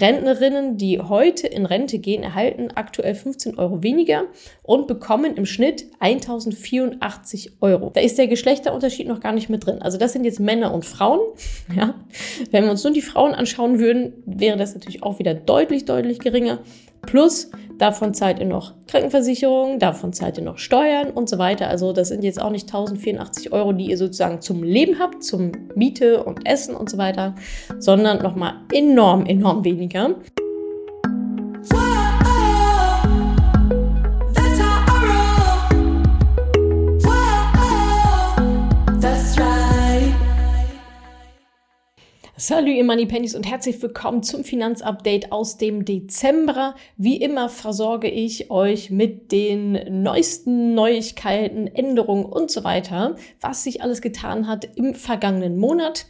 Rentnerinnen, die heute in Rente gehen, erhalten aktuell 15 Euro weniger und bekommen im Schnitt 1084 Euro. Da ist der Geschlechterunterschied noch gar nicht mit drin. Also das sind jetzt Männer und Frauen. Ja. Wenn wir uns nur die Frauen anschauen würden, wäre das natürlich auch wieder deutlich, deutlich geringer. Plus, davon zahlt ihr noch Krankenversicherung, davon zahlt ihr noch Steuern und so weiter. Also das sind jetzt auch nicht 1084 Euro, die ihr sozusagen zum Leben habt, zum Miete und Essen und so weiter, sondern nochmal enorm, enorm weniger. Salut ihr Moneypennies und herzlich willkommen zum Finanzupdate aus dem Dezember. Wie immer versorge ich euch mit den neuesten Neuigkeiten, Änderungen und so weiter, was sich alles getan hat im vergangenen Monat.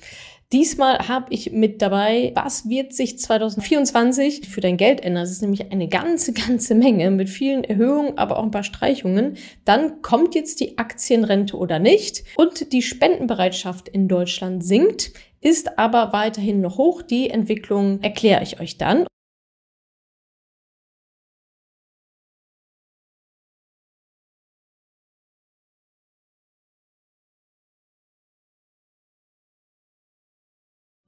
Diesmal habe ich mit dabei, was wird sich 2024 für dein Geld ändern. Das ist nämlich eine ganze, ganze Menge mit vielen Erhöhungen, aber auch ein paar Streichungen. Dann kommt jetzt die Aktienrente oder nicht und die Spendenbereitschaft in Deutschland sinkt ist aber weiterhin noch hoch. Die Entwicklung erkläre ich euch dann.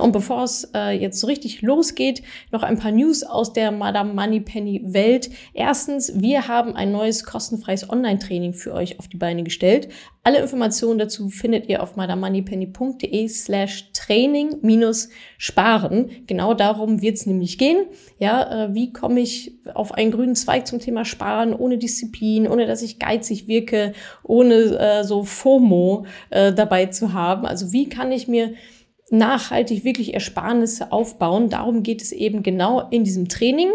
Und bevor es äh, jetzt so richtig losgeht, noch ein paar News aus der Madame Moneypenny Welt. Erstens, wir haben ein neues kostenfreies Online-Training für euch auf die Beine gestellt. Alle Informationen dazu findet ihr auf madamoneypenny.de slash training minus sparen. Genau darum wird es nämlich gehen. Ja, äh, wie komme ich auf einen grünen Zweig zum Thema Sparen ohne Disziplin, ohne dass ich geizig wirke, ohne äh, so FOMO äh, dabei zu haben. Also wie kann ich mir nachhaltig wirklich Ersparnisse aufbauen. Darum geht es eben genau in diesem Training.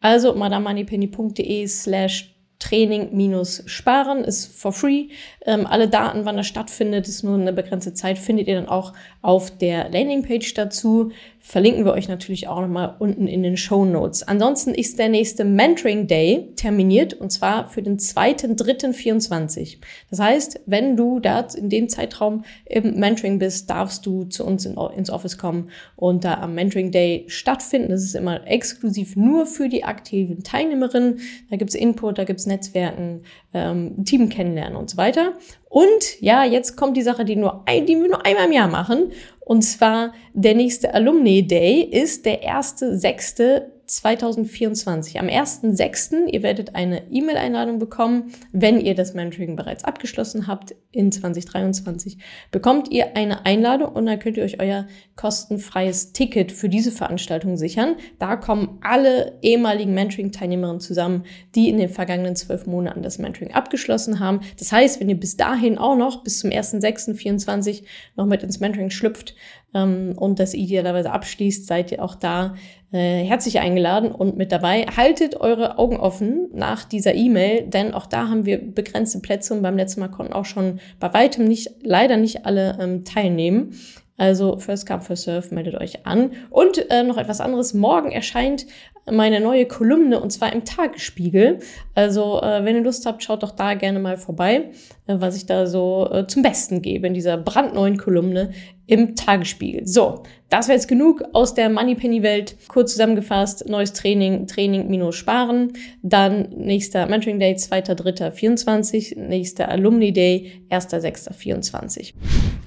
Also madamoneypenny.de slash Training minus sparen ist for free. Ähm, alle Daten, wann das stattfindet, ist nur eine begrenzte Zeit, findet ihr dann auch auf der Landingpage dazu. Verlinken wir euch natürlich auch nochmal unten in den Show Notes. Ansonsten ist der nächste Mentoring Day terminiert und zwar für den 2.3.24. Das heißt, wenn du da in dem Zeitraum im Mentoring bist, darfst du zu uns in, ins Office kommen und da am Mentoring Day stattfinden. Das ist immer exklusiv nur für die aktiven Teilnehmerinnen. Da gibt's Input, da gibt's Netzwerken, ähm, Team kennenlernen und so weiter. Und ja, jetzt kommt die Sache, die, nur ein, die wir nur einmal im Jahr machen. Und zwar der nächste Alumni Day ist der erste sechste 2024. Am 1.6. ihr werdet eine E-Mail-Einladung bekommen. Wenn ihr das Mentoring bereits abgeschlossen habt in 2023, bekommt ihr eine Einladung und dann könnt ihr euch euer kostenfreies Ticket für diese Veranstaltung sichern. Da kommen alle ehemaligen Mentoring-Teilnehmerinnen zusammen, die in den vergangenen zwölf Monaten das Mentoring abgeschlossen haben. Das heißt, wenn ihr bis dahin auch noch bis zum 1.6.24 noch mit ins Mentoring schlüpft, ähm, und das idealerweise abschließt, seid ihr auch da äh, herzlich eingeladen und mit dabei. Haltet eure Augen offen nach dieser E-Mail, denn auch da haben wir begrenzte Plätze und beim letzten Mal konnten auch schon bei weitem nicht, leider nicht alle ähm, teilnehmen. Also First Come, First Serve, meldet euch an. Und äh, noch etwas anderes. Morgen erscheint meine neue Kolumne und zwar im Tagesspiegel. Also äh, wenn ihr Lust habt, schaut doch da gerne mal vorbei, äh, was ich da so äh, zum Besten gebe in dieser brandneuen Kolumne im Tagesspiegel. So, das wäre jetzt genug aus der Moneypenny-Welt. Kurz zusammengefasst, neues Training, Training minus Sparen. Dann nächster Mentoring Day, 2.3.24. Nächster Alumni Day, 1.6.24.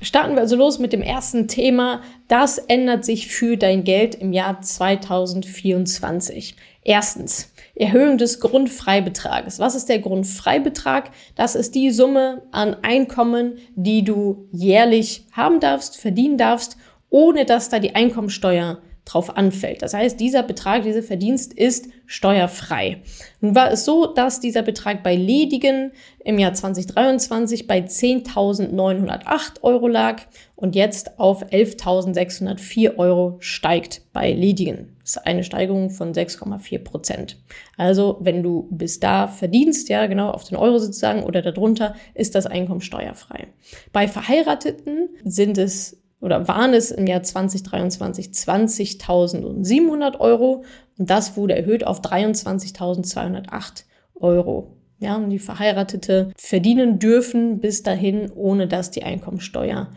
Starten wir also los mit dem ersten Thema. Das ändert sich für dein Geld im Jahr 2024. Erstens, Erhöhung des Grundfreibetrages. Was ist der Grundfreibetrag? Das ist die Summe an Einkommen, die du jährlich haben darfst, verdienen darfst, ohne dass da die Einkommensteuer drauf anfällt. Das heißt, dieser Betrag, dieser Verdienst ist steuerfrei. Nun war es so, dass dieser Betrag bei Ledigen im Jahr 2023 bei 10.908 Euro lag und jetzt auf 11.604 Euro steigt bei Ledigen. Ist eine Steigerung von 6,4 Prozent. Also wenn du bis da verdienst, ja genau auf den Euro sozusagen oder darunter, ist das Einkommen steuerfrei. Bei Verheirateten sind es oder waren es im Jahr 2023 20.700 Euro und das wurde erhöht auf 23.208 Euro. Ja, und die Verheiratete verdienen dürfen bis dahin, ohne dass die Einkommensteuer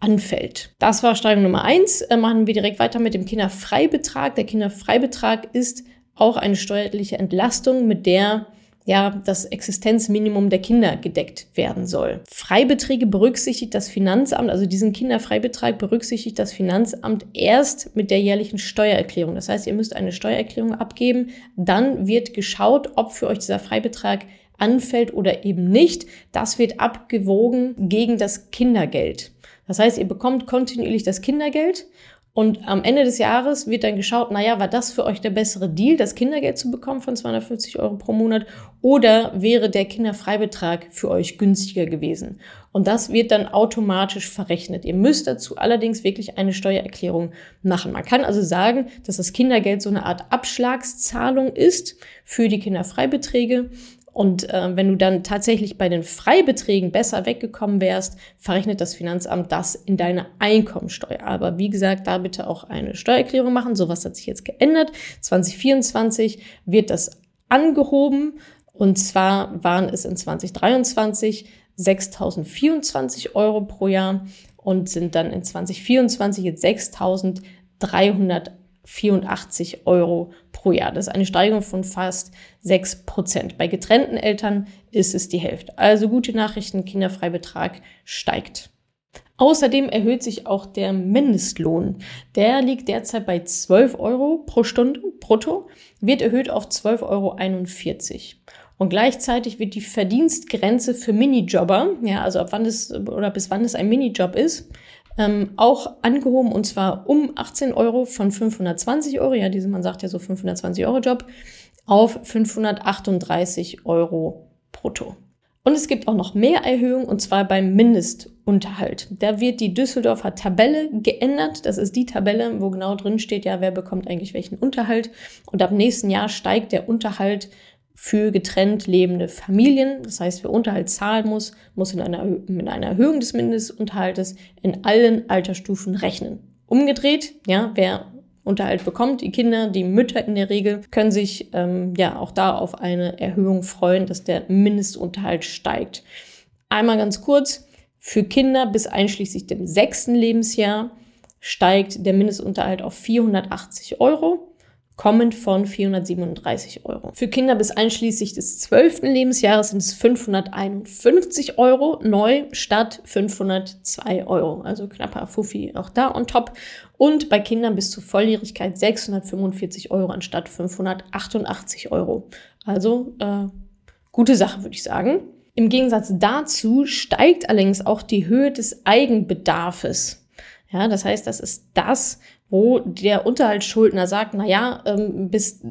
anfällt. Das war Steigerung Nummer eins. Äh, machen wir direkt weiter mit dem Kinderfreibetrag. Der Kinderfreibetrag ist auch eine steuerliche Entlastung, mit der ja, das Existenzminimum der Kinder gedeckt werden soll. Freibeträge berücksichtigt das Finanzamt, also diesen Kinderfreibetrag berücksichtigt das Finanzamt erst mit der jährlichen Steuererklärung. Das heißt, ihr müsst eine Steuererklärung abgeben, dann wird geschaut, ob für euch dieser Freibetrag anfällt oder eben nicht. Das wird abgewogen gegen das Kindergeld. Das heißt, ihr bekommt kontinuierlich das Kindergeld und am Ende des Jahres wird dann geschaut, naja, war das für euch der bessere Deal, das Kindergeld zu bekommen von 250 Euro pro Monat oder wäre der Kinderfreibetrag für euch günstiger gewesen? Und das wird dann automatisch verrechnet. Ihr müsst dazu allerdings wirklich eine Steuererklärung machen. Man kann also sagen, dass das Kindergeld so eine Art Abschlagszahlung ist für die Kinderfreibeträge. Und äh, wenn du dann tatsächlich bei den Freibeträgen besser weggekommen wärst, verrechnet das Finanzamt das in deine Einkommensteuer. Aber wie gesagt, da bitte auch eine Steuererklärung machen. Sowas hat sich jetzt geändert. 2024 wird das angehoben. Und zwar waren es in 2023 6.024 Euro pro Jahr und sind dann in 2024 jetzt 6.300 84 Euro pro Jahr. Das ist eine Steigerung von fast 6 Prozent. Bei getrennten Eltern ist es die Hälfte. Also gute Nachrichten, Kinderfreibetrag steigt. Außerdem erhöht sich auch der Mindestlohn. Der liegt derzeit bei 12 Euro pro Stunde brutto, wird erhöht auf 12,41 Euro. Und gleichzeitig wird die Verdienstgrenze für Minijobber, ja, also ab wann es oder bis wann es ein Minijob ist, ähm, auch angehoben und zwar um 18 Euro von 520 Euro, ja, diese, man sagt ja so 520 Euro Job, auf 538 Euro brutto. Und es gibt auch noch mehr Erhöhungen und zwar beim Mindestunterhalt. Da wird die Düsseldorfer Tabelle geändert. Das ist die Tabelle, wo genau drin steht, ja, wer bekommt eigentlich welchen Unterhalt. Und ab nächsten Jahr steigt der Unterhalt für getrennt lebende Familien. Das heißt, wer Unterhalt zahlen muss, muss in einer, mit einer Erhöhung des Mindestunterhaltes in allen Altersstufen rechnen. Umgedreht, ja, wer Unterhalt bekommt, die Kinder, die Mütter in der Regel, können sich ähm, ja auch da auf eine Erhöhung freuen, dass der Mindestunterhalt steigt. Einmal ganz kurz, für Kinder bis einschließlich dem sechsten Lebensjahr steigt der Mindestunterhalt auf 480 Euro kommend von 437 Euro. Für Kinder bis einschließlich des 12. Lebensjahres sind es 551 Euro neu statt 502 Euro. Also knapper Fuffi auch da on top. Und bei Kindern bis zur Volljährigkeit 645 Euro anstatt 588 Euro. Also äh, gute Sache, würde ich sagen. Im Gegensatz dazu steigt allerdings auch die Höhe des Eigenbedarfes. Ja, das heißt, das ist das, wo der Unterhaltsschuldner sagt, na ja, ähm, bis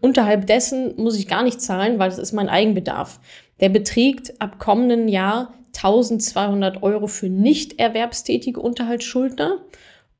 unterhalb dessen muss ich gar nicht zahlen, weil das ist mein Eigenbedarf. Der beträgt ab kommenden Jahr 1200 Euro für nicht erwerbstätige Unterhaltsschuldner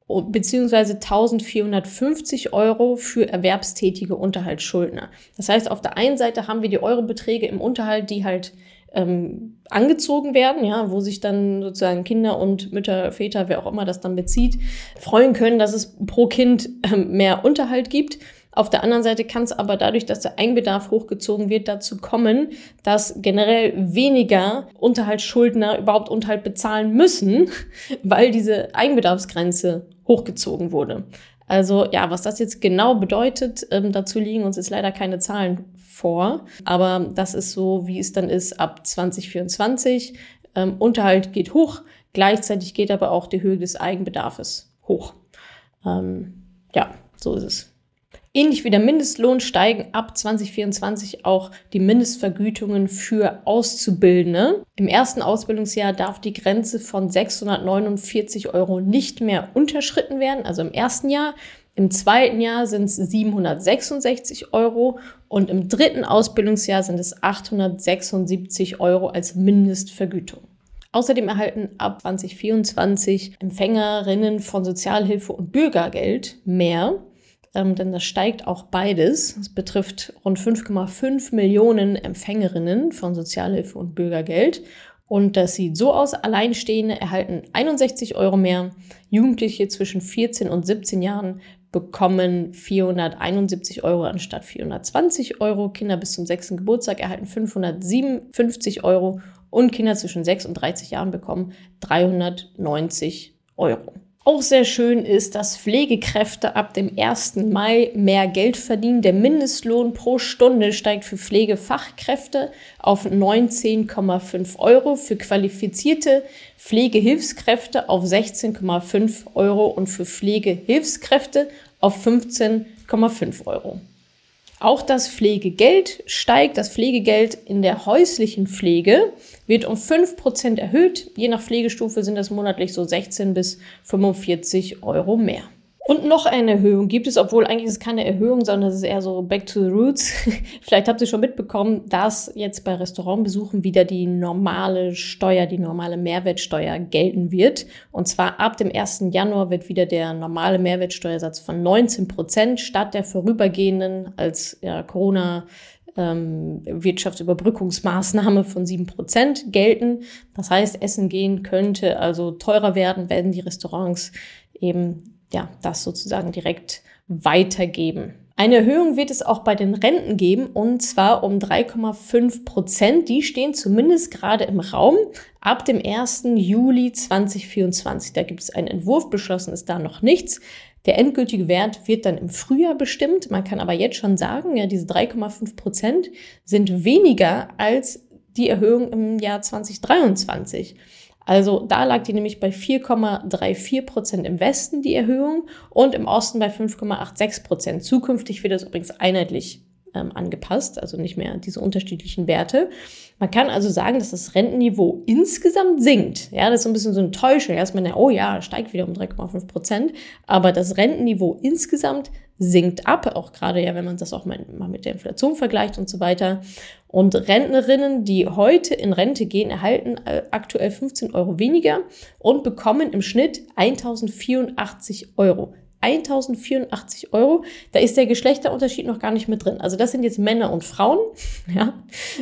beziehungsweise 1450 Euro für erwerbstätige Unterhaltsschuldner. Das heißt, auf der einen Seite haben wir die Eurobeträge im Unterhalt, die halt ähm, angezogen werden, ja, wo sich dann sozusagen Kinder und Mütter, Väter, wer auch immer das dann bezieht, freuen können, dass es pro Kind ähm, mehr Unterhalt gibt. Auf der anderen Seite kann es aber dadurch, dass der Eigenbedarf hochgezogen wird, dazu kommen, dass generell weniger Unterhaltsschuldner überhaupt Unterhalt bezahlen müssen, weil diese Eigenbedarfsgrenze hochgezogen wurde. Also ja, was das jetzt genau bedeutet, ähm, dazu liegen uns jetzt leider keine Zahlen vor. Aber das ist so, wie es dann ist ab 2024. Ähm, Unterhalt geht hoch, gleichzeitig geht aber auch die Höhe des Eigenbedarfes hoch. Ähm, ja, so ist es. Ähnlich wie der Mindestlohn steigen ab 2024 auch die Mindestvergütungen für Auszubildende. Im ersten Ausbildungsjahr darf die Grenze von 649 Euro nicht mehr unterschritten werden, also im ersten Jahr. Im zweiten Jahr sind es 766 Euro und im dritten Ausbildungsjahr sind es 876 Euro als Mindestvergütung. Außerdem erhalten ab 2024 Empfängerinnen von Sozialhilfe und Bürgergeld mehr ähm, denn das steigt auch beides. Es betrifft rund 5,5 Millionen Empfängerinnen von Sozialhilfe und Bürgergeld. Und das sieht so aus, Alleinstehende erhalten 61 Euro mehr, Jugendliche zwischen 14 und 17 Jahren bekommen 471 Euro anstatt 420 Euro, Kinder bis zum 6. Geburtstag erhalten 557 Euro und Kinder zwischen 6 und 30 Jahren bekommen 390 Euro. Auch sehr schön ist, dass Pflegekräfte ab dem 1. Mai mehr Geld verdienen. Der Mindestlohn pro Stunde steigt für Pflegefachkräfte auf 19,5 Euro, für qualifizierte Pflegehilfskräfte auf 16,5 Euro und für Pflegehilfskräfte auf 15,5 Euro. Auch das Pflegegeld steigt. Das Pflegegeld in der häuslichen Pflege wird um 5% erhöht. Je nach Pflegestufe sind das monatlich so 16 bis 45 Euro mehr. Und noch eine Erhöhung gibt es, obwohl eigentlich ist es keine Erhöhung, sondern es ist eher so back to the roots. Vielleicht habt ihr schon mitbekommen, dass jetzt bei Restaurantbesuchen wieder die normale Steuer, die normale Mehrwertsteuer gelten wird. Und zwar ab dem 1. Januar wird wieder der normale Mehrwertsteuersatz von 19 Prozent statt der vorübergehenden als ja, Corona ähm, Wirtschaftsüberbrückungsmaßnahme von sieben Prozent gelten. Das heißt, Essen gehen könnte also teurer werden, wenn die Restaurants eben ja, das sozusagen direkt weitergeben. Eine Erhöhung wird es auch bei den Renten geben und zwar um 3,5 Prozent. Die stehen zumindest gerade im Raum ab dem 1. Juli 2024. Da gibt es einen Entwurf, beschlossen ist da noch nichts. Der endgültige Wert wird dann im Frühjahr bestimmt. Man kann aber jetzt schon sagen, ja, diese 3,5 Prozent sind weniger als die Erhöhung im Jahr 2023. Also da lag die nämlich bei 4,34 Prozent im Westen, die Erhöhung, und im Osten bei 5,86 Prozent. Zukünftig wird das übrigens einheitlich ähm, angepasst, also nicht mehr diese unterschiedlichen Werte. Man kann also sagen, dass das Rentenniveau insgesamt sinkt. Ja, das ist so ein bisschen so eine Täuschung. Erstmal, oh ja, steigt wieder um 3,5 Prozent. Aber das Rentenniveau insgesamt sinkt ab, auch gerade ja, wenn man das auch mal, mit der Inflation vergleicht und so weiter. Und Rentnerinnen, die heute in Rente gehen, erhalten äh, aktuell 15 Euro weniger und bekommen im Schnitt 1084 Euro. 1084 Euro. Da ist der Geschlechterunterschied noch gar nicht mit drin. Also das sind jetzt Männer und Frauen. Ja.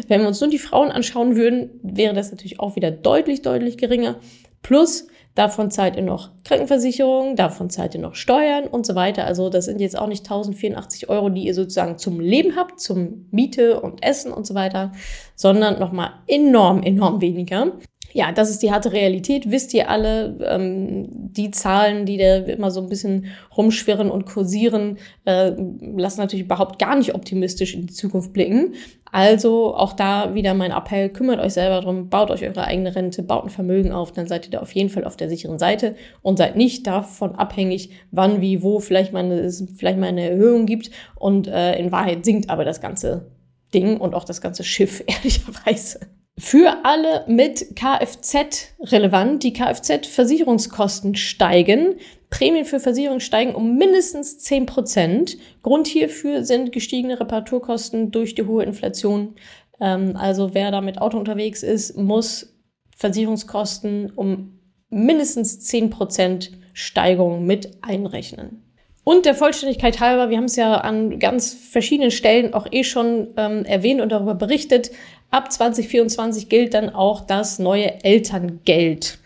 Wenn wir uns nur die Frauen anschauen würden, wäre das natürlich auch wieder deutlich, deutlich geringer. Plus, davon zahlt ihr noch Krankenversicherung, davon zahlt ihr noch Steuern und so weiter. Also das sind jetzt auch nicht 1084 Euro, die ihr sozusagen zum Leben habt, zum Miete und Essen und so weiter, sondern nochmal enorm, enorm weniger ja, das ist die harte Realität, wisst ihr alle. Ähm, die Zahlen, die da immer so ein bisschen rumschwirren und kursieren, äh, lassen natürlich überhaupt gar nicht optimistisch in die Zukunft blicken. Also auch da wieder mein Appell, kümmert euch selber drum, baut euch eure eigene Rente, baut ein Vermögen auf, dann seid ihr da auf jeden Fall auf der sicheren Seite und seid nicht davon abhängig, wann, wie, wo vielleicht mal eine, es vielleicht mal eine Erhöhung gibt und äh, in Wahrheit sinkt aber das ganze Ding und auch das ganze Schiff, ehrlicherweise. Für alle mit Kfz relevant. Die Kfz-Versicherungskosten steigen. Prämien für Versicherungen steigen um mindestens 10 Prozent. Grund hierfür sind gestiegene Reparaturkosten durch die hohe Inflation. Ähm, also wer da mit Auto unterwegs ist, muss Versicherungskosten um mindestens 10 Prozent Steigerung mit einrechnen. Und der Vollständigkeit halber, wir haben es ja an ganz verschiedenen Stellen auch eh schon ähm, erwähnt und darüber berichtet, ab 2024 gilt dann auch das neue Elterngeld.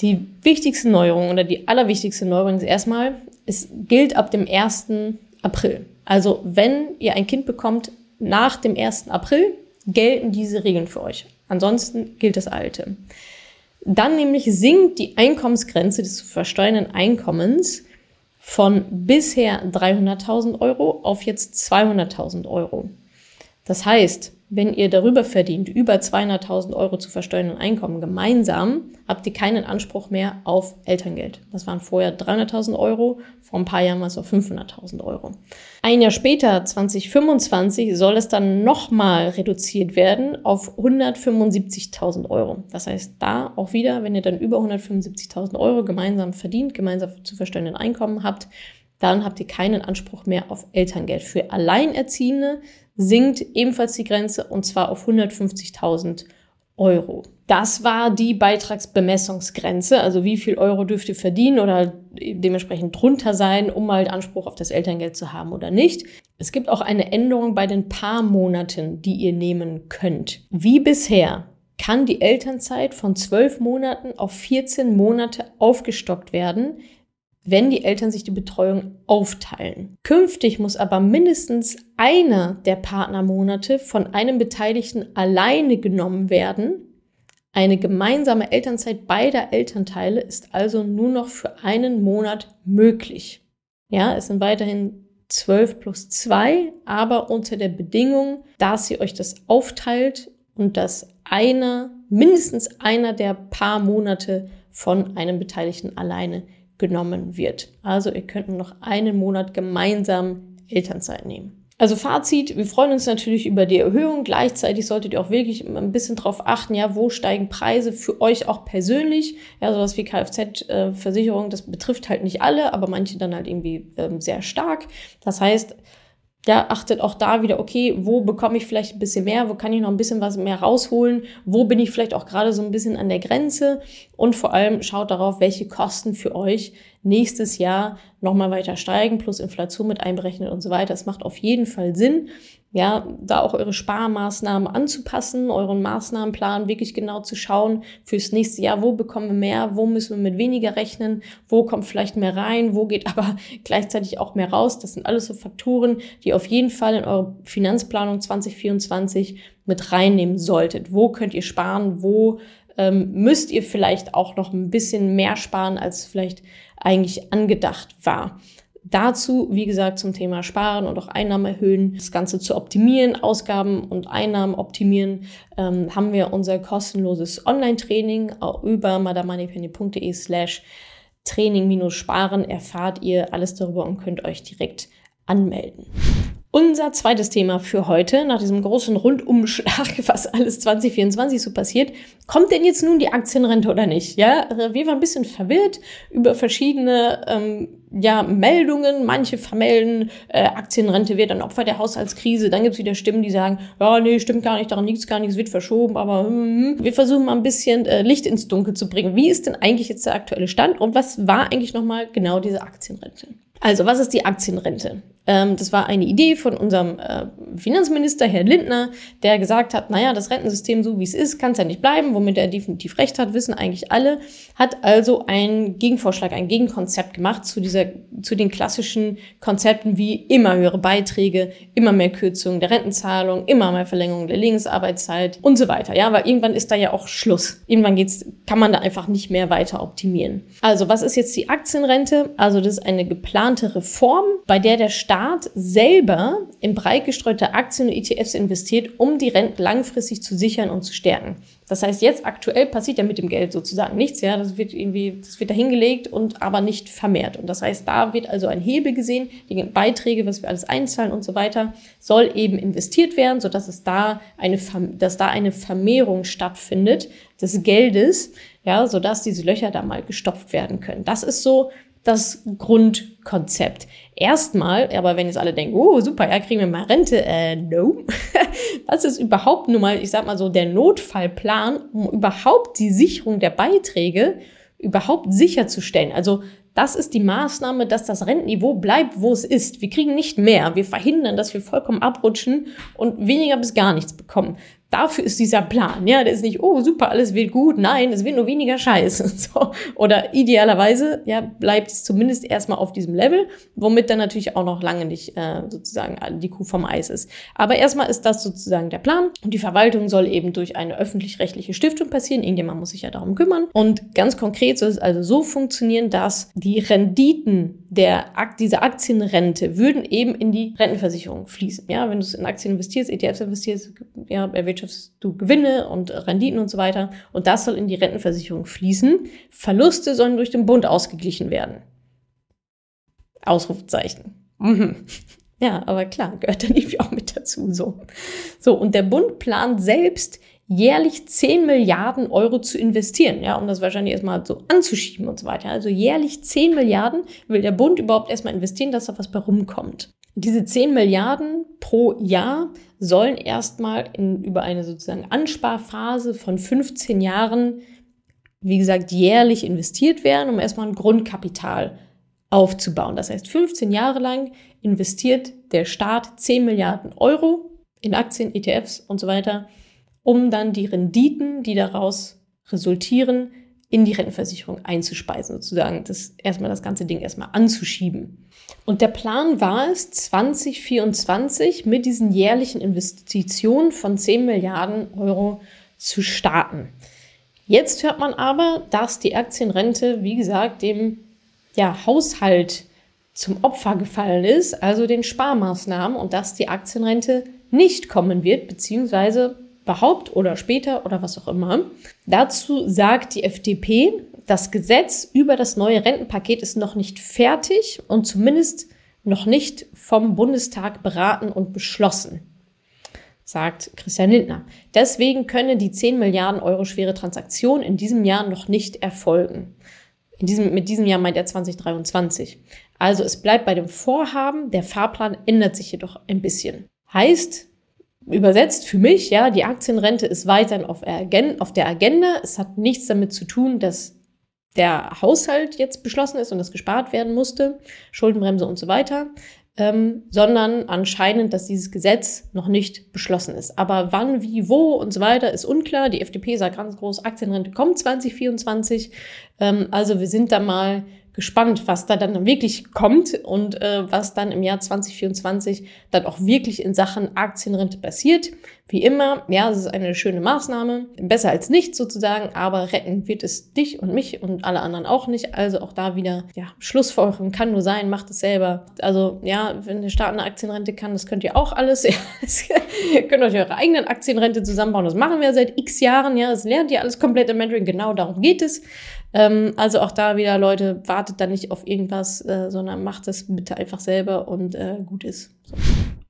Die wichtigste Neuerung oder die allerwichtigste Neuerung ist erstmal, es gilt ab dem 1. April. Also wenn ihr ein Kind bekommt nach dem 1. April, gelten diese Regeln für euch. Ansonsten gilt das alte. Dann nämlich sinkt die Einkommensgrenze des zu versteuernden Einkommens von bisher 300.000 Euro auf jetzt 200.000 Euro. Das heißt, wenn ihr darüber verdient, über 200.000 Euro zu versteuernden Einkommen gemeinsam, habt ihr keinen Anspruch mehr auf Elterngeld. Das waren vorher 300.000 Euro, vor ein paar Jahren war es auf 500.000 Euro. Ein Jahr später, 2025, soll es dann nochmal reduziert werden auf 175.000 Euro. Das heißt, da auch wieder, wenn ihr dann über 175.000 Euro gemeinsam verdient, gemeinsam zu versteuernden Einkommen habt, dann habt ihr keinen Anspruch mehr auf Elterngeld. Für Alleinerziehende sinkt ebenfalls die Grenze und zwar auf 150.000 Euro. Das war die Beitragsbemessungsgrenze, also wie viel Euro dürft ihr verdienen oder dementsprechend drunter sein, um mal Anspruch auf das Elterngeld zu haben oder nicht. Es gibt auch eine Änderung bei den Paarmonaten, die ihr nehmen könnt. Wie bisher kann die Elternzeit von 12 Monaten auf 14 Monate aufgestockt werden, wenn die Eltern sich die Betreuung aufteilen. Künftig muss aber mindestens einer der Partnermonate von einem Beteiligten alleine genommen werden, Eine gemeinsame Elternzeit beider Elternteile ist also nur noch für einen Monat möglich. Ja, es sind weiterhin 12 plus 2, aber unter der Bedingung, dass ihr euch das aufteilt und dass einer, mindestens einer der paar Monate von einem Beteiligten alleine genommen wird. Also ihr könnt nur noch einen Monat gemeinsam Elternzeit nehmen. Also Fazit, wir freuen uns natürlich über die Erhöhung. Gleichzeitig solltet ihr auch wirklich ein bisschen darauf achten, ja, wo steigen Preise für euch auch persönlich. Ja, sowas wie Kfz-Versicherung, das betrifft halt nicht alle, aber manche dann halt irgendwie ähm, sehr stark. Das heißt, ja, achtet auch da wieder, okay, wo bekomme ich vielleicht ein bisschen mehr, wo kann ich noch ein bisschen was mehr rausholen, wo bin ich vielleicht auch gerade so ein bisschen an der Grenze und vor allem schaut darauf, welche Kosten für euch nächstes Jahr nochmal weiter steigen, plus Inflation mit einberechnet und so weiter. Es macht auf jeden Fall Sinn, ja, da auch eure Sparmaßnahmen anzupassen, euren Maßnahmenplan wirklich genau zu schauen fürs nächste Jahr, wo bekommen wir mehr, wo müssen wir mit weniger rechnen, wo kommt vielleicht mehr rein, wo geht aber gleichzeitig auch mehr raus. Das sind alles so Faktoren, die auf jeden Fall in eure Finanzplanung 2024 mit reinnehmen solltet. Wo könnt ihr sparen, wo ähm, müsst ihr vielleicht auch noch ein bisschen mehr sparen, als vielleicht eigentlich angedacht war. Dazu, wie gesagt, zum Thema Sparen und auch Einnahmen erhöhen, das Ganze zu optimieren, Ausgaben und Einnahmen optimieren, ähm, haben wir unser kostenloses Online-Training über madamoneypenny.de slash Training-Sparen erfahrt ihr alles darüber und könnt euch direkt anmelden. Unser zweites Thema für heute, nach diesem großen Rundumschlag, was alles 2024 so passiert, kommt denn jetzt nun die Aktienrente oder nicht? Ja, wir waren ein bisschen verwirrt über verschiedene ähm, ja, Meldungen. Manche vermelden, äh, Aktienrente wird ein Opfer der Haushaltskrise. Dann gibt's wieder Stimmen, die sagen, ja, nee, stimmt gar nicht, daran liegt's gar nicht, es wird verschoben. Aber hm, hm. wir versuchen mal ein bisschen äh, Licht ins Dunkel zu bringen. Wie ist denn eigentlich jetzt der aktuelle Stand und was war eigentlich nochmal genau diese Aktienrente? Also, was ist die Aktienrente? Ähm, das war eine Idee von unserem äh, Finanzminister, Herr Lindner, der gesagt hat, naja, das Rentensystem so wie es ist, kann es ja nicht bleiben, womit er definitiv recht hat, wissen eigentlich alle, hat also einen Gegenvorschlag, ein Gegenkonzept gemacht zu dieser, zu den klassischen Konzepten wie immer höhere Beiträge, immer mehr Kürzungen der Rentenzahlung, immer mehr Verlängerung der Lebensarbeitszeit und so weiter. Ja, weil irgendwann ist da ja auch Schluss. Irgendwann geht's, kann man da einfach nicht mehr weiter optimieren. Also, was ist jetzt die Aktienrente? Also, das ist eine geplante Reform, bei der der Staat selber in breit gestreute Aktien und ETFs investiert, um die Renten langfristig zu sichern und zu stärken. Das heißt, jetzt aktuell passiert ja mit dem Geld sozusagen nichts, ja, das wird irgendwie, das wird da hingelegt und aber nicht vermehrt. Und das heißt, da wird also ein Hebel gesehen, die Beiträge, was wir alles einzahlen und so weiter, soll eben investiert werden, sodass es da eine, dass da eine Vermehrung stattfindet des Geldes, ja, sodass diese Löcher da mal gestopft werden können. Das ist so das Grundkonzept. Erstmal, aber wenn jetzt alle denken, oh super, ja, kriegen wir mal Rente, äh, no. das ist überhaupt nur mal, ich sag mal so, der Notfallplan, um überhaupt die Sicherung der Beiträge überhaupt sicherzustellen. Also das ist die Maßnahme, dass das Rentenniveau bleibt, wo es ist. Wir kriegen nicht mehr. Wir verhindern, dass wir vollkommen abrutschen und weniger bis gar nichts bekommen dafür ist dieser Plan. Ja, der ist nicht, oh super, alles wird gut. Nein, es wird nur weniger Scheiße. So. Oder idealerweise, ja, bleibt es zumindest erstmal auf diesem Level, womit dann natürlich auch noch lange nicht äh, sozusagen die Kuh vom Eis ist. Aber erstmal ist das sozusagen der Plan. Und die Verwaltung soll eben durch eine öffentlich-rechtliche Stiftung passieren. Irgendjemand muss sich ja darum kümmern. Und ganz konkret soll es also so funktionieren, dass die Renditen der dieser Aktienrente würden eben in die Rentenversicherung fließen. Ja, wenn du es in Aktien investierst, ETFs investierst, ja, erwirtschaftest erwirtschaftest du Gewinne und Renditen und so weiter. Und das soll in die Rentenversicherung fließen. Verluste sollen durch den Bund ausgeglichen werden. Ausrufezeichen. Mhm. Ja, aber klar, gehört dann irgendwie auch mit dazu. So. so, und der Bund plant selbst jährlich 10 Milliarden Euro zu investieren, ja, um das wahrscheinlich erstmal so anzuschieben und so weiter. Also jährlich 10 Milliarden will der Bund überhaupt erstmal investieren, dass da was bei rumkommt. Diese 10 Milliarden pro Jahr sollen erstmal in, über eine sozusagen Ansparphase von 15 Jahren, wie gesagt, jährlich investiert werden, um erstmal ein Grundkapital aufzubauen. Das heißt, 15 Jahre lang investiert der Staat 10 Milliarden Euro in Aktien, ETFs und so weiter, um dann die Renditen, die daraus resultieren, in die Rentenversicherung einzuspeisen, sozusagen, das erstmal das ganze Ding erstmal anzuschieben. Und der Plan war es, 2024 mit diesen jährlichen Investitionen von 10 Milliarden Euro zu starten. Jetzt hört man aber, dass die Aktienrente, wie gesagt, dem ja, Haushalt zum Opfer gefallen ist, also den Sparmaßnahmen, und dass die Aktienrente nicht kommen wird, beziehungsweise überhaupt oder später oder was auch immer. Dazu sagt die FDP, das Gesetz über das neue Rentenpaket ist noch nicht fertig und zumindest noch nicht vom Bundestag beraten und beschlossen, sagt Christian Lindner. Deswegen könne die 10 Milliarden Euro schwere Transaktion in diesem Jahr noch nicht erfolgen. In diesem, mit diesem Jahr meint er 2023. Also es bleibt bei dem Vorhaben, der Fahrplan ändert sich jedoch ein bisschen. Heißt, übersetzt für mich, ja, die Aktienrente ist weiterhin auf, der Agenda. Es hat nichts damit zu tun, dass der Haushalt jetzt beschlossen ist und das gespart werden musste, Schuldenbremse und so weiter, ähm, sondern anscheinend, dass dieses Gesetz noch nicht beschlossen ist. Aber wann, wie, wo und so weiter ist unklar. Die FDP sagt ganz groß, Aktienrente kommt 2024. Ähm, also wir sind da mal gespannt, was da dann wirklich kommt und äh, was dann im Jahr 2024 dann auch wirklich in Sachen Aktienrente passiert. Wie immer, ja, es ist eine schöne Maßnahme, besser als nichts sozusagen, aber retten wird es dich und mich und alle anderen auch nicht. Also auch da wieder, ja, Schlussfolgerung kann nur sein, macht es selber. Also ja, wenn der Staat eine Aktienrente kann, das könnt ihr auch alles. ihr könnt euch eure eigenen Aktienrente zusammenbauen. Das machen wir seit x Jahren, ja, das lernt ihr alles komplett im Mentoring. Genau darum geht es. Ähm, also auch da wieder, Leute, wartet da nicht auf irgendwas, äh, sondern macht es bitte einfach selber und äh, gut ist. So.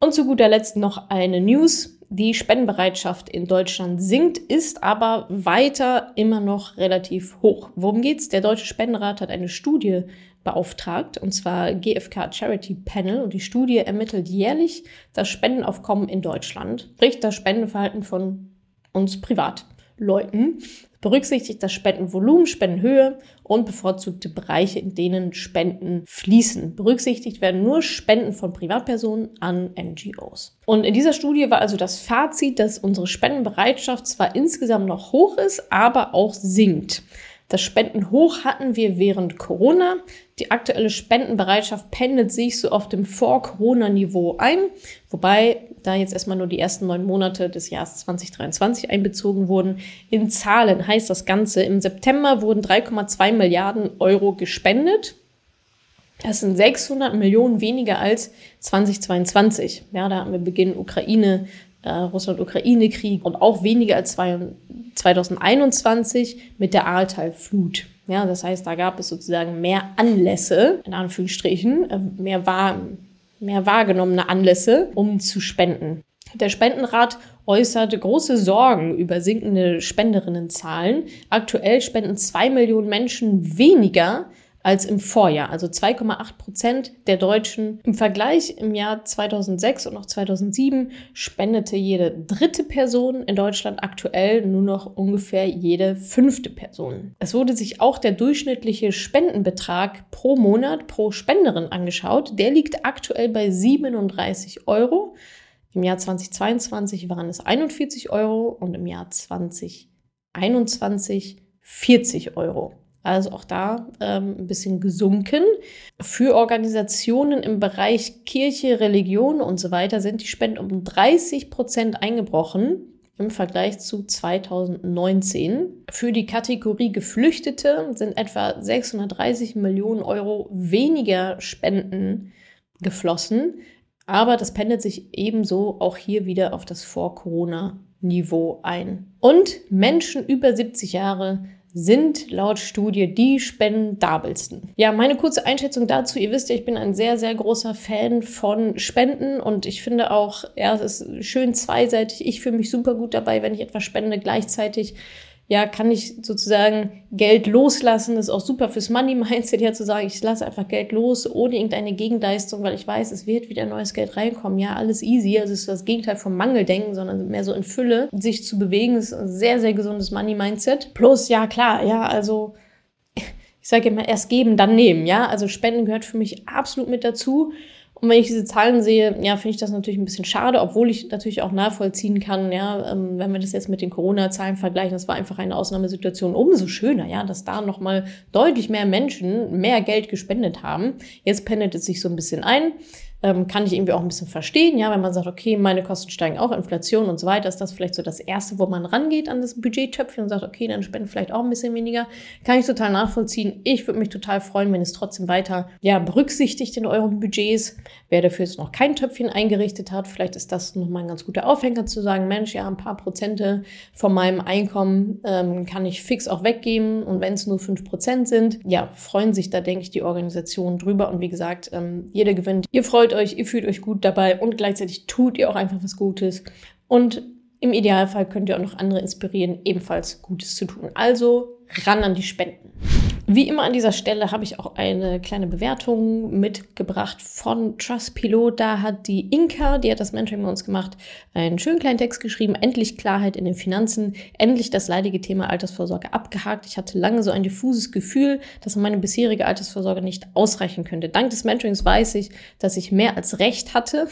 Und zu guter Letzt noch eine News. Die Spendenbereitschaft in Deutschland sinkt, ist aber weiter immer noch relativ hoch. Worum geht's? Der Deutsche Spendenrat hat eine Studie beauftragt, und zwar GfK Charity Panel. Und die Studie ermittelt jährlich das Spendenaufkommen in Deutschland, sprich das Spendenverhalten von uns Privatleuten berücksichtigt das Spendenvolumen, Spendenhöhe und bevorzugte Bereiche, in denen Spenden fließen. Berücksichtigt werden nur Spenden von Privatpersonen an NGOs. Und in dieser Studie war also das Fazit, dass unsere Spendenbereitschaft zwar insgesamt noch hoch ist, aber auch sinkt. Das Spendenhoch hatten wir während Corona. Die aktuelle Spendenbereitschaft pendelt sich so auf dem Vor-Corona-Niveau ein, wobei da jetzt erstmal nur die ersten neun Monate des Jahres 2023 einbezogen wurden. In Zahlen heißt das Ganze, im September wurden 3,2 Milliarden Euro gespendet. Das sind 600 Millionen weniger als 2022. Ja, da haben wir Beginn Ukraine, äh, Russland-Ukraine-Krieg und auch weniger als 2021 mit der Ahrtal-Flut. Ja, das heißt, da gab es sozusagen mehr Anlässe, in Anführungsstrichen, äh, mehr, wahr, mehr wahrgenommene Anlässe, um zu spenden. Der Spendenrat äußerte große Sorgen über sinkende Spenderinnenzahlen. Aktuell spenden zwei Millionen Menschen weniger als im Vorjahr. Also 2,8 Prozent der Deutschen. Im Vergleich im Jahr 2006 und auch 2007 spendete jede dritte Person in Deutschland aktuell nur noch ungefähr jede fünfte Person. Es wurde sich auch der durchschnittliche Spendenbetrag pro Monat pro Spenderin angeschaut. Der liegt aktuell bei 37 Euro. Im Jahr 2022 waren es 41 Euro und im Jahr 2021 40 Euro. Also auch da ähm, ein bisschen gesunken. Für Organisationen im Bereich Kirche, Religion und so weiter sind die Spenden um 30 Prozent eingebrochen im Vergleich zu 2019. Für die Kategorie Geflüchtete sind etwa 630 Millionen Euro weniger Spenden geflossen. Aber das pendelt sich ebenso auch hier wieder auf das Vor-Corona-Niveau ein. Und Menschen über 70 Jahre sind laut Studie die spendabelsten. Ja, meine kurze Einschätzung dazu. Ihr wisst ja, ich bin ein sehr, sehr großer Fan von Spenden und ich finde auch, ja, es ist schön zweiseitig. Ich fühle mich super gut dabei, wenn ich etwas spende. Gleichzeitig ja, kann ich sozusagen Geld loslassen. Das ist auch super fürs Money-Mindset, ja zu sagen, ich lasse einfach Geld los, ohne irgendeine Gegenleistung, weil ich weiß, es wird wieder neues Geld reinkommen. Ja, alles easy. Also es ist das Gegenteil vom Mangeldenken, sondern mehr so in Fülle, sich zu bewegen. Ist ein sehr, sehr gesundes Money-Mindset. Plus, ja, klar, ja, also ich sage immer, erst geben, dann nehmen, ja. Also Spenden gehört für mich absolut mit dazu. Und wenn ich diese Zahlen sehe, ja, finde ich das natürlich ein bisschen schade, obwohl ich natürlich auch nachvollziehen kann, ja, ähm, wenn wir das jetzt mit den Corona-Zahlen vergleichen, das war einfach eine Ausnahmesituation, umso schöner, ja, dass da nochmal deutlich mehr Menschen mehr Geld gespendet haben. Jetzt pendelt es sich so ein bisschen ein. Ähm, kann ich irgendwie auch ein bisschen verstehen, ja, wenn man sagt, okay, meine Kosten steigen auch, Inflation und so weiter, ist das vielleicht so das Erste, wo man rangeht an das Budgettöpfchen und sagt, okay, dann spenden vielleicht auch ein bisschen weniger. Kann ich total nachvollziehen. Ich würde mich total freuen, wenn es trotzdem weiter ja, berücksichtigt in euren Budgets. Wer dafür jetzt noch kein Töpfchen eingerichtet hat, vielleicht ist das nochmal ein ganz guter Aufhänger zu sagen, Mensch, ja, ein paar Prozente von meinem Einkommen ähm, kann ich fix auch weggeben und wenn es nur fünf Prozent sind, ja, freuen sich da, denke ich, die Organisationen drüber und wie gesagt, ähm, jeder gewinnt. Ihr freut euch, ihr fühlt euch gut dabei und gleichzeitig tut ihr auch einfach was Gutes und im Idealfall könnt ihr auch noch andere inspirieren, ebenfalls Gutes zu tun. Also ran an die Spenden. Wie immer an dieser Stelle habe ich auch eine kleine Bewertung mitgebracht von Trustpilot. Da hat die Inka, die hat das Mentoring bei uns gemacht, einen schönen kleinen Text geschrieben. Endlich Klarheit in den Finanzen, endlich das leidige Thema Altersvorsorge abgehakt. Ich hatte lange so ein diffuses Gefühl, dass meine bisherige Altersvorsorge nicht ausreichen könnte. Dank des Mentorings weiß ich, dass ich mehr als Recht hatte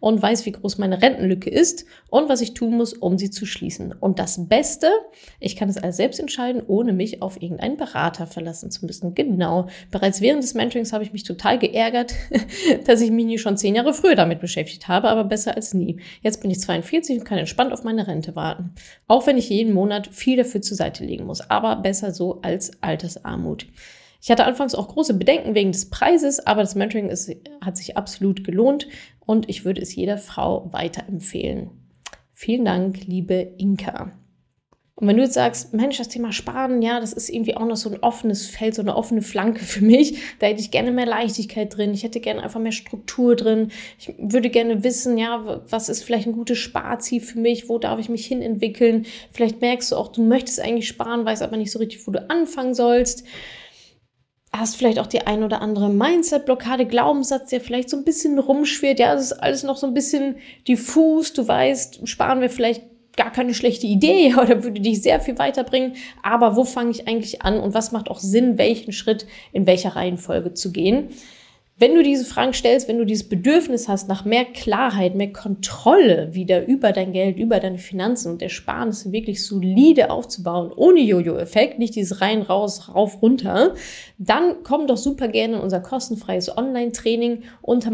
und weiß, wie groß meine Rentenlücke ist und was ich tun muss, um sie zu schließen. Und das Beste, ich kann es alles selbst entscheiden, ohne mich auf irgendeinen Berater verlassen lassen zu müssen. Genau. Bereits während des Mentorings habe ich mich total geärgert, dass ich mich nie schon zehn Jahre früher damit beschäftigt habe, aber besser als nie. Jetzt bin ich 42 und kann entspannt auf meine Rente warten. Auch wenn ich jeden Monat viel dafür zur Seite legen muss. Aber besser so als Altersarmut. Ich hatte anfangs auch große Bedenken wegen des Preises, aber das Mentoring ist, hat sich absolut gelohnt und ich würde es jeder Frau weiterempfehlen. Vielen Dank, liebe Inka. Und wenn du jetzt sagst, Mensch, das Thema Sparen, ja, das ist irgendwie auch noch so ein offenes Feld, so eine offene Flanke für mich. Da hätte ich gerne mehr Leichtigkeit drin. Ich hätte gerne einfach mehr Struktur drin. Ich würde gerne wissen, ja, was ist vielleicht ein gutes Sparziel für mich? Wo darf ich mich hin entwickeln? Vielleicht merkst du auch, du möchtest eigentlich sparen, weißt aber nicht so richtig, wo du anfangen sollst hast vielleicht auch die ein oder andere Mindset-Blockade, Glaubenssatz, der vielleicht so ein bisschen rumschwirrt. Ja, es ist alles noch so ein bisschen diffus. Du weißt, sparen wir vielleicht gar keine schlechte Idee oder würde dich sehr viel weiterbringen. Aber wo fange ich eigentlich an und was macht auch Sinn, welchen Schritt in welcher Reihenfolge zu gehen? Wenn du diese Fragen stellst, wenn du dieses Bedürfnis hast nach mehr Klarheit, mehr Kontrolle wieder über dein Geld, über deine Finanzen und Ersparnisse wirklich solide aufzubauen, ohne Jojo-Effekt, nicht dieses rein, raus, rauf, runter, dann komm doch super gerne in unser kostenfreies Online-Training unter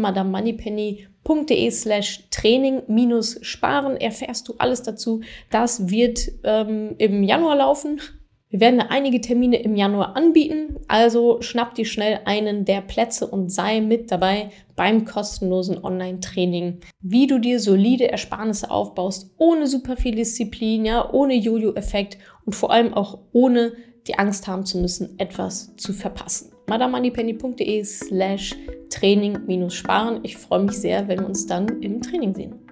madamemoneypenny.de slash Training minus sparen. Erfährst du alles dazu. Das wird ähm, im Januar laufen. Wir werden einige Termine im Januar anbieten, also schnapp dir schnell einen der Plätze und sei mit dabei beim kostenlosen Online-Training, wie du dir solide Ersparnisse aufbaust, ohne super viel Disziplin, ja, ohne Jojo-Effekt und vor allem auch ohne die Angst haben zu müssen, etwas zu verpassen. madamoneypenny.de slash Training-Sparen. Ich freue mich sehr, wenn wir uns dann im Training sehen.